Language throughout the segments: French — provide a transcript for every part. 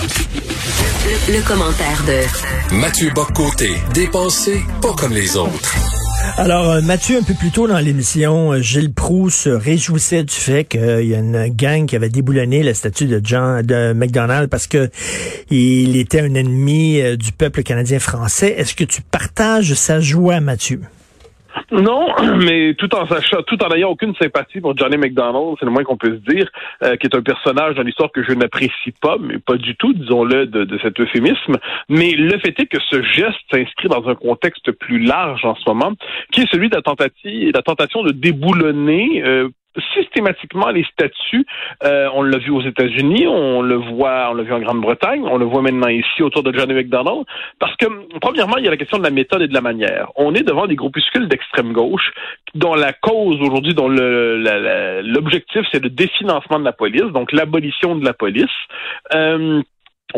Le, commentaire de Mathieu Boccoté, dépensé pas comme les autres. Alors, euh, Mathieu, un peu plus tôt dans l'émission, euh, Gilles Proux se réjouissait du fait qu'il y a une gang qui avait déboulonné la statue de John de McDonald parce que il était un ennemi euh, du peuple canadien français. Est-ce que tu partages sa joie, Mathieu? Non, mais tout en sachant, tout en n'ayant aucune sympathie pour Johnny McDonald, c'est le moins qu'on peut se dire, euh, qui est un personnage dans l'histoire que je n'apprécie pas, mais pas du tout, disons-le, de, de, cet euphémisme. Mais le fait est que ce geste s'inscrit dans un contexte plus large en ce moment, qui est celui de la tentative, la tentation de déboulonner euh, systématiquement les statuts. Euh, on l'a vu aux États-Unis, on le voit, on l'a vu en Grande-Bretagne, on le voit maintenant ici autour de Johnny McDonald. Parce que, premièrement, il y a la question de la méthode et de la manière. On est devant des groupuscules d'extrême gauche dont la cause aujourd'hui, dont l'objectif, c'est le définancement de la police, donc l'abolition de la police. Euh,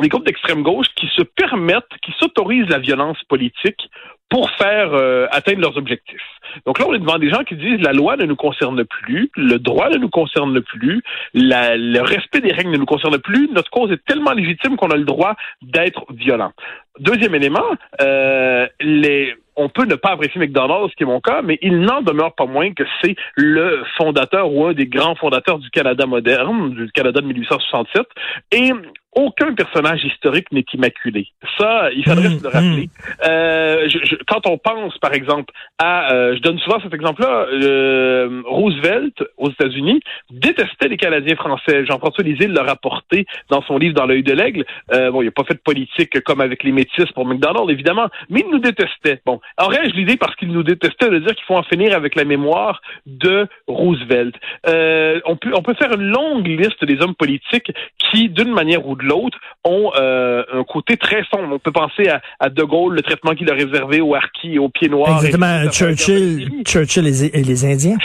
des groupes d'extrême gauche qui se permettent, qui s'autorisent la violence politique pour faire euh, atteindre leurs objectifs. Donc là, on est devant des gens qui disent la loi ne nous concerne plus, le droit ne nous concerne plus, le respect des règles ne nous concerne plus, notre cause est tellement légitime qu'on a le droit d'être violent. Deuxième élément, euh, les on peut ne pas apprécier McDonald's, ce qui est mon cas, mais il n'en demeure pas moins que c'est le fondateur ou un des grands fondateurs du Canada moderne, du Canada de 1867. Et aucun personnage historique n'est immaculé. Ça, il faudrait se le mmh, rappeler. Mmh. Euh, quand on pense, par exemple, à, euh, je donne souvent cet exemple-là, euh, Roosevelt aux États-Unis détestait les Canadiens français. Jean-François Lisée l'a rapporté dans son livre Dans l'œil de l'aigle. Euh, bon, il n'a pas fait de politique comme avec les métis pour McDonald's, évidemment, mais il nous détestait. Bon, aurais-je l'idée parce qu'il nous détestait de dire qu'il faut en finir avec la mémoire de Roosevelt. Euh, on peut on peut faire une longue liste des hommes politiques qui, d'une manière ou de l'autre, ont euh, un côté très sombre. On peut penser à, à, De Gaulle, le traitement qu'il a réservé aux harkis, aux pieds noirs. Exactement, Churchill, Churchill et les, Indiens.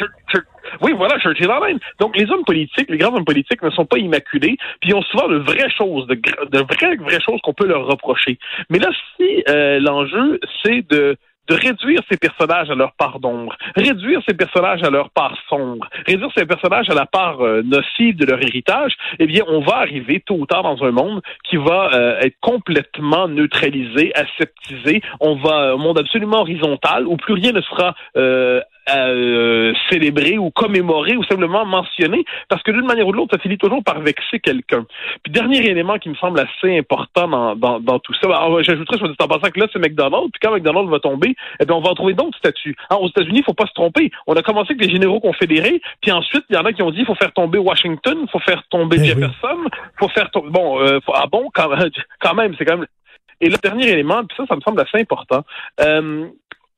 Oui, voilà, Churchill en même. Donc, les hommes politiques, les grands hommes politiques ne sont pas immaculés, puis ils ont souvent de vraies choses, de, de vraies, vraies choses qu'on peut leur reprocher. Mais là, si euh, l'enjeu, c'est de de réduire ces personnages à leur part d'ombre, réduire ces personnages à leur part sombre, réduire ces personnages à la part euh, nocive de leur héritage, eh bien, on va arriver tôt ou tard dans un monde qui va euh, être complètement neutralisé, aseptisé. On va un monde absolument horizontal où plus rien ne sera euh, euh, célébrer ou commémorer ou simplement mentionner, parce que d'une manière ou de l'autre, ça finit toujours par vexer quelqu'un. Puis dernier élément qui me semble assez important dans, dans, dans tout ça, alors j'ajouterais sur en passant que là, c'est McDonald's, puis quand McDonald's va tomber, eh bien, on va retrouver d'autres statuts. Alors, aux États-Unis, il faut pas se tromper. On a commencé avec les généraux confédérés, puis ensuite, il y en a qui ont dit il faut faire tomber Washington, il faut faire tomber eh Jefferson, il faut faire tomber... Bon, euh, ah bon, quand, quand même, c'est quand même... Et le dernier élément, puis ça, ça me semble assez important. Euh,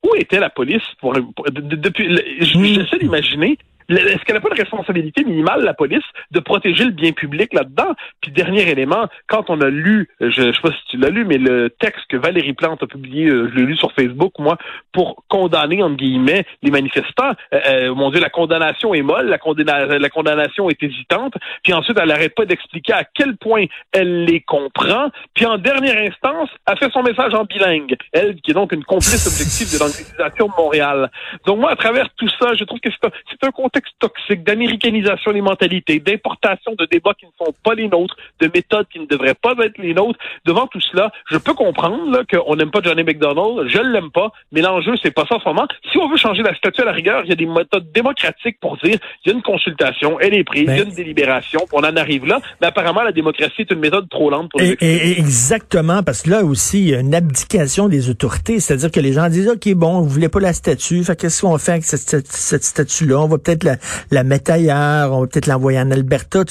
où était la police pour, depuis j'essaie d'imaginer est-ce qu'elle n'a pas de responsabilité minimale, la police, de protéger le bien public là-dedans? Puis dernier élément, quand on a lu, je ne sais pas si tu l'as lu, mais le texte que Valérie Plante a publié, euh, je l'ai lu sur Facebook, moi, pour condamner, entre guillemets, les manifestants, euh, euh, mon Dieu, la condamnation est molle, la, la condamnation est hésitante, puis ensuite, elle n'arrête pas d'expliquer à quel point elle les comprend, puis en dernière instance, elle fait son message en bilingue, elle qui est donc une complice objective de l'organisation de Montréal. Donc moi, à travers tout ça, je trouve que c'est un, un contexte toxique d'américanisation des mentalités, d'importation de débats qui ne sont pas les nôtres, de méthodes qui ne devraient pas être les nôtres. Devant tout cela, je peux comprendre qu'on n'aime pas Johnny McDonald, je ne l'aime pas, mais l'enjeu, c'est pas ça en ce moment. Si on veut changer la statue à la rigueur, il y a des méthodes démocratiques pour dire il y a une consultation, elle est prise, il y a une délibération, on en arrive là. Mais apparemment, la démocratie est une méthode trop lente pour et, et Exactement, parce que là aussi, il y a une abdication des autorités, c'est-à-dire que les gens disent OK, bon, vous voulez pas la statue, fait qu'est-ce qu'on fait avec cette, cette statue-là? On va peut-être la, mettre ailleurs, on va peut-être l'envoyer en Alberta.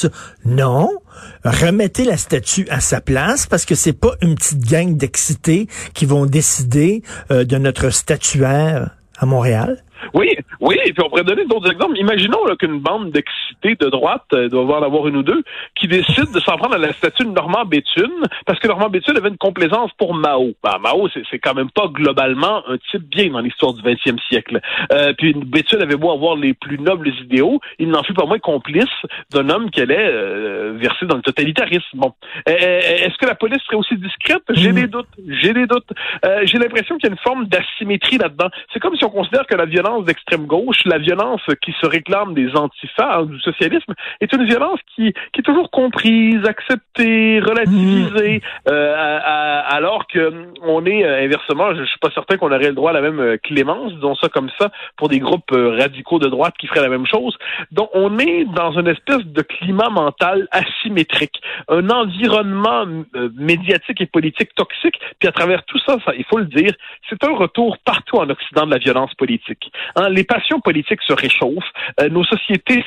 Non, remettez la statue à sa place parce que c'est pas une petite gang d'excités qui vont décider euh, de notre statuaire à Montréal. Oui, oui, et puis on pourrait donner d'autres exemples. Imaginons qu'une bande d'excités de droite, euh, doit en avoir une ou deux, qui décide de s'en prendre à la statue de Normand Béthune, parce que Normand Béthune avait une complaisance pour Mao. Ben, Mao, c'est quand même pas globalement un type bien dans l'histoire du 20e siècle. Euh, puis Béthune avait beau avoir les plus nobles idéaux, il n'en fut pas moins complice d'un homme qui allait euh, verser dans le totalitarisme. Bon, est-ce que la police serait aussi discrète? J'ai des doutes. J'ai des doutes. J'ai l'impression qu'il y a une forme d'asymétrie là-dedans. C'est comme si on considère que la violence d'extrême gauche, la violence qui se réclame des antifas, du socialisme, est une violence qui, qui est toujours comprise, acceptée, relativisée, mmh. euh, alors que on est euh, inversement, je, suis pas certain qu'on aurait le droit à la même euh, clémence, disons ça comme ça, pour des groupes radicaux de droite qui feraient la même chose. Donc on est dans une espèce de climat mental asymétrique, un environnement médiatique et politique toxique, puis à travers tout ça, ça il faut le dire, c'est un retour partout en Occident de la violence politique. Hein, les passions politiques se réchauffent, euh, nos sociétés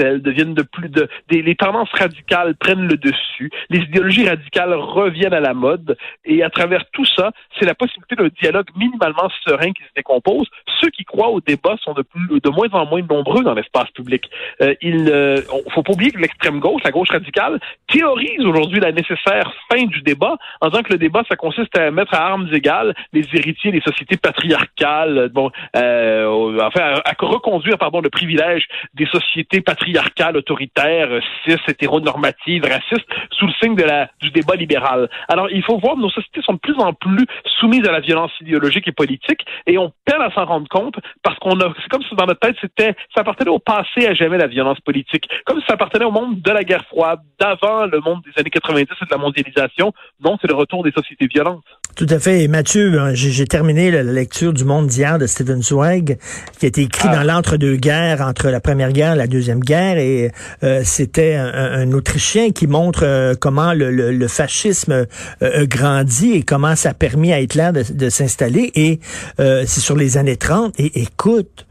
deviennent de plus de, les tendances radicales prennent le dessus, les idéologies radicales reviennent à la mode, et à travers tout ça, c'est la possibilité d'un dialogue minimalement serein qui se décompose. Ceux qui croient au débat sont de, plus, de moins en moins nombreux dans l'espace public. Euh, il euh, faut pas oublier que l'extrême gauche, la gauche radicale, théorise aujourd'hui la nécessaire fin du débat en disant que le débat, ça consiste à mettre à armes égales les héritiers des sociétés patriarcales, bon, euh, enfin, à, reconduire pardon le privilège des sociétés patriarcales, autoritaires, cis, hétéronormatives, racistes, sous le signe de la du débat libéral. Alors, il faut voir que nos sociétés sont de plus en plus soumises à la violence idéologique et politique, et on peine à s'en rendre compte parce qu'on a, c'est comme si dans notre tête c'était, ça appartenait au passé à jamais la violence politique, comme si ça appartenait au monde de la guerre froide, d'avant le monde des années 90 et de la mondialisation. Non, c'est le retour des sociétés violentes. Tout à fait. Et Mathieu, euh, j'ai terminé la lecture du Monde d'hier de Stephen Zweig, qui a été écrit ah. dans l'entre-deux-guerres, entre la Première Guerre et la Deuxième Guerre. Et euh, c'était un, Autrichien qui montre euh, comment le, fascisme euh, grandit et comment ça a permis à Hitler de, s'installer. Et c'est sur les années 30. Et écoute,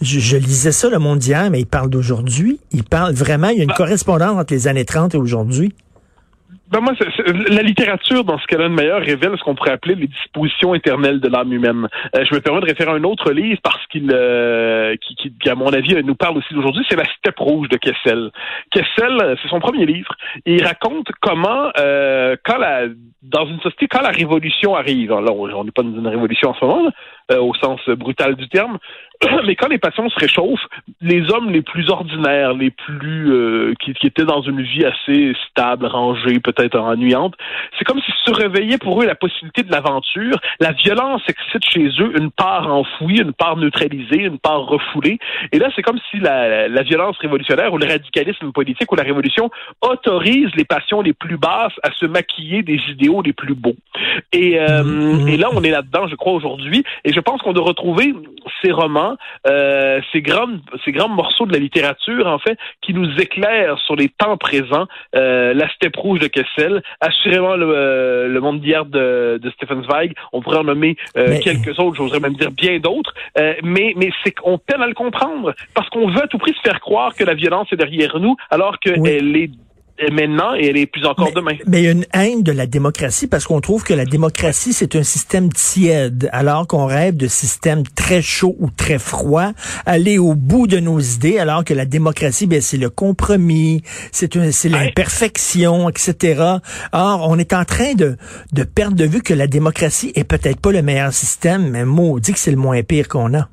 je, lisais ça, le Monde d'hier, mais il parle d'aujourd'hui. Il parle vraiment, il y a une bah. correspondance entre les années 30 et aujourd'hui. Ben moi, la littérature, dans ce qu'elle a de meilleur, révèle ce qu'on pourrait appeler les dispositions éternelles de l'âme humaine. Euh, je me permets de référer à un autre livre parce qu'il, euh, qui, qui, à mon avis, nous parle aussi d'aujourd'hui, c'est La Steppe rouge de Kessel. Kessel, c'est son premier livre. Il raconte comment, euh, quand la, dans une société, quand la révolution arrive, là, on n'est pas dans une révolution en ce moment, au sens brutal du terme, mais quand les passions se réchauffent, les hommes les plus ordinaires, les plus euh, qui, qui, étaient dans une vie assez stable, rangée, peut-être ennuyante, c'est comme s'ils se réveillaient pour eux la possibilité de l'aventure. La violence excite chez eux une part enfouie, une part neutralisée, une part refoulée. Et là, c'est comme si la, la violence révolutionnaire ou le radicalisme politique ou la révolution autorise les passions les plus basses à se maquiller des idéaux les plus beaux. Et, euh, mm-hmm. et là, on est là-dedans, je crois, aujourd'hui. Et je pense qu'on doit retrouver ces romans, euh, ces grands ces grands morceaux de la littérature en fait qui nous éclairent sur les temps présents. Euh, la steppe rouge de Kessel, assurément le, euh, le monde d'hier de, de Stephen Zweig. On pourrait en nommer euh, quelques autres, j'oserais même dire bien d'autres. Euh, mais mais c'est qu'on peine à le comprendre parce qu'on veut à tout prix se faire croire que la violence est derrière nous alors qu'elle est maintenant et elle est plus encore demain. Mais il y a une haine de la démocratie parce qu'on trouve que la démocratie, c'est un système tiède, alors qu'on rêve de systèmes très chauds ou très froids, aller au bout de nos idées, alors que la démocratie, ben, c'est le compromis, c'est c'est l'imperfection, etc. Or, on est en train de, de perdre de vue que la démocratie est peut-être pas le meilleur système, mais maudit que c'est le moins pire qu'on a.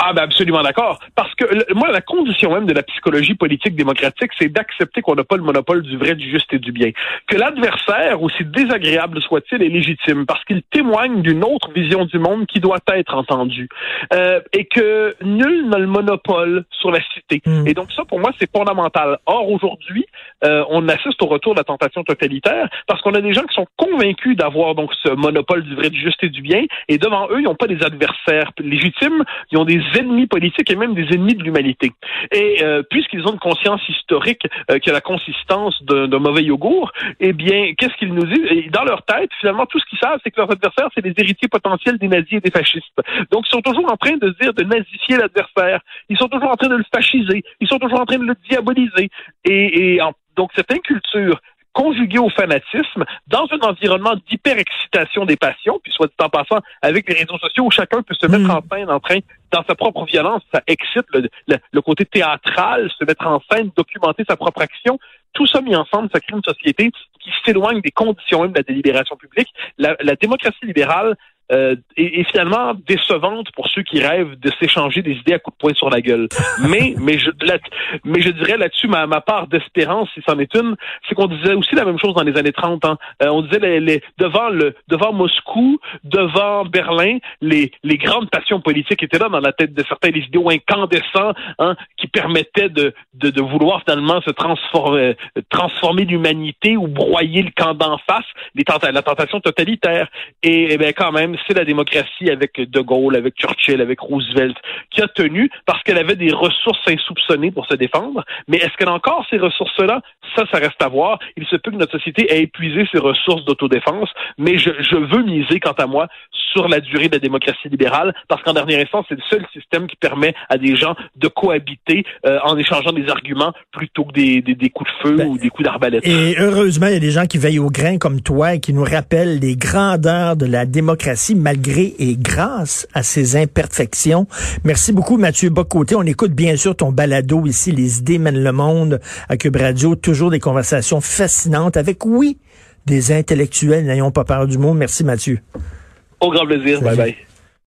Ah ben absolument d'accord. Parce que moi, la condition même de la psychologie politique démocratique, c'est d'accepter qu'on n'a pas le monopole du vrai, du juste et du bien. Que l'adversaire, aussi désagréable soit-il, est légitime parce qu'il témoigne d'une autre vision du monde qui doit être entendue. Euh, et que nul n'a le monopole sur la cité. Hmm. Et donc ça, pour moi, c'est fondamental. Or, aujourd'hui, euh, on assiste au retour de la tentation totalitaire parce qu'on a des gens qui sont convaincus d'avoir donc ce monopole du vrai, du juste et du bien. Et devant eux, ils n'ont pas des adversaires légitimes, ils ont des ennemis politiques et même des ennemis de l'humanité. Et euh, puisqu'ils ont une conscience historique euh, qui a la consistance d'un mauvais yogourt, eh bien, qu'est-ce qu'ils nous disent? Dans leur tête, finalement, tout ce qu'ils savent, c'est que leurs adversaires, c'est les héritiers potentiels des nazis et des fascistes. Donc, ils sont toujours en train de dire de nazifier l'adversaire. Ils sont toujours en train de le fasciser. Ils sont toujours en train de le diaboliser. Et, et en, donc, cette inculture conjugué au fanatisme dans un environnement d'hyper-excitation des passions, puis soit dit en passant, avec les réseaux sociaux où chacun peut se mettre mm. en scène en train, dans sa propre violence, ça excite le, côté théâtral, se mettre en scène, documenter sa propre action. Tout ça mis ensemble, ça crée une société qui s'éloigne des conditions même de la délibération publique. La, la démocratie libérale euh, et, finalement décevante pour ceux qui rêvent de s'échanger des idées à coups de poing sur la gueule. mais mais je mais je dirais là-dessus ma, ma part d'espérance, si c'en est une, c'est qu'on disait aussi la même chose dans les années 30. Hein. Euh, on disait les, les, devant le devant Moscou, devant Berlin, les les grandes passions politiques étaient là dans la tête de certains, les idéaux incandescents hein, qui permettaient de, de, de vouloir finalement se transformer transformer l'humanité ou broyer le camp d'en face, les la tentation totalitaire. Et, eh bien quand même, c'est la démocratie avec De Gaulle, avec Churchill, avec Roosevelt qui a tenu parce qu'elle avait des ressources insoupçonnées pour se défendre. Mais est-ce qu'elle a encore ces ressources-là? Ça, ça reste à voir. Il se peut que notre société ait épuisé ses ressources d'autodéfense, mais je, je veux miser, quant à moi, sur la durée de la démocratie libérale, parce qu'en dernière instance, c'est le seul système qui permet à des gens de cohabiter euh, en échangeant des arguments plutôt que des, des, des coups de feu ben, ou des coups d'arbalète. Et heureusement, il y a des gens qui veillent au grain comme toi et qui nous rappellent les grandeurs de la démocratie malgré et grâce à ses imperfections. Merci beaucoup, Mathieu Bocoté. On écoute bien sûr ton balado ici, Les idées mènent le monde à Cube Radio. Toujours des conversations fascinantes avec, oui, des intellectuels n'ayons pas peur du monde. Merci, Mathieu. Au grand plaisir. Bye bye.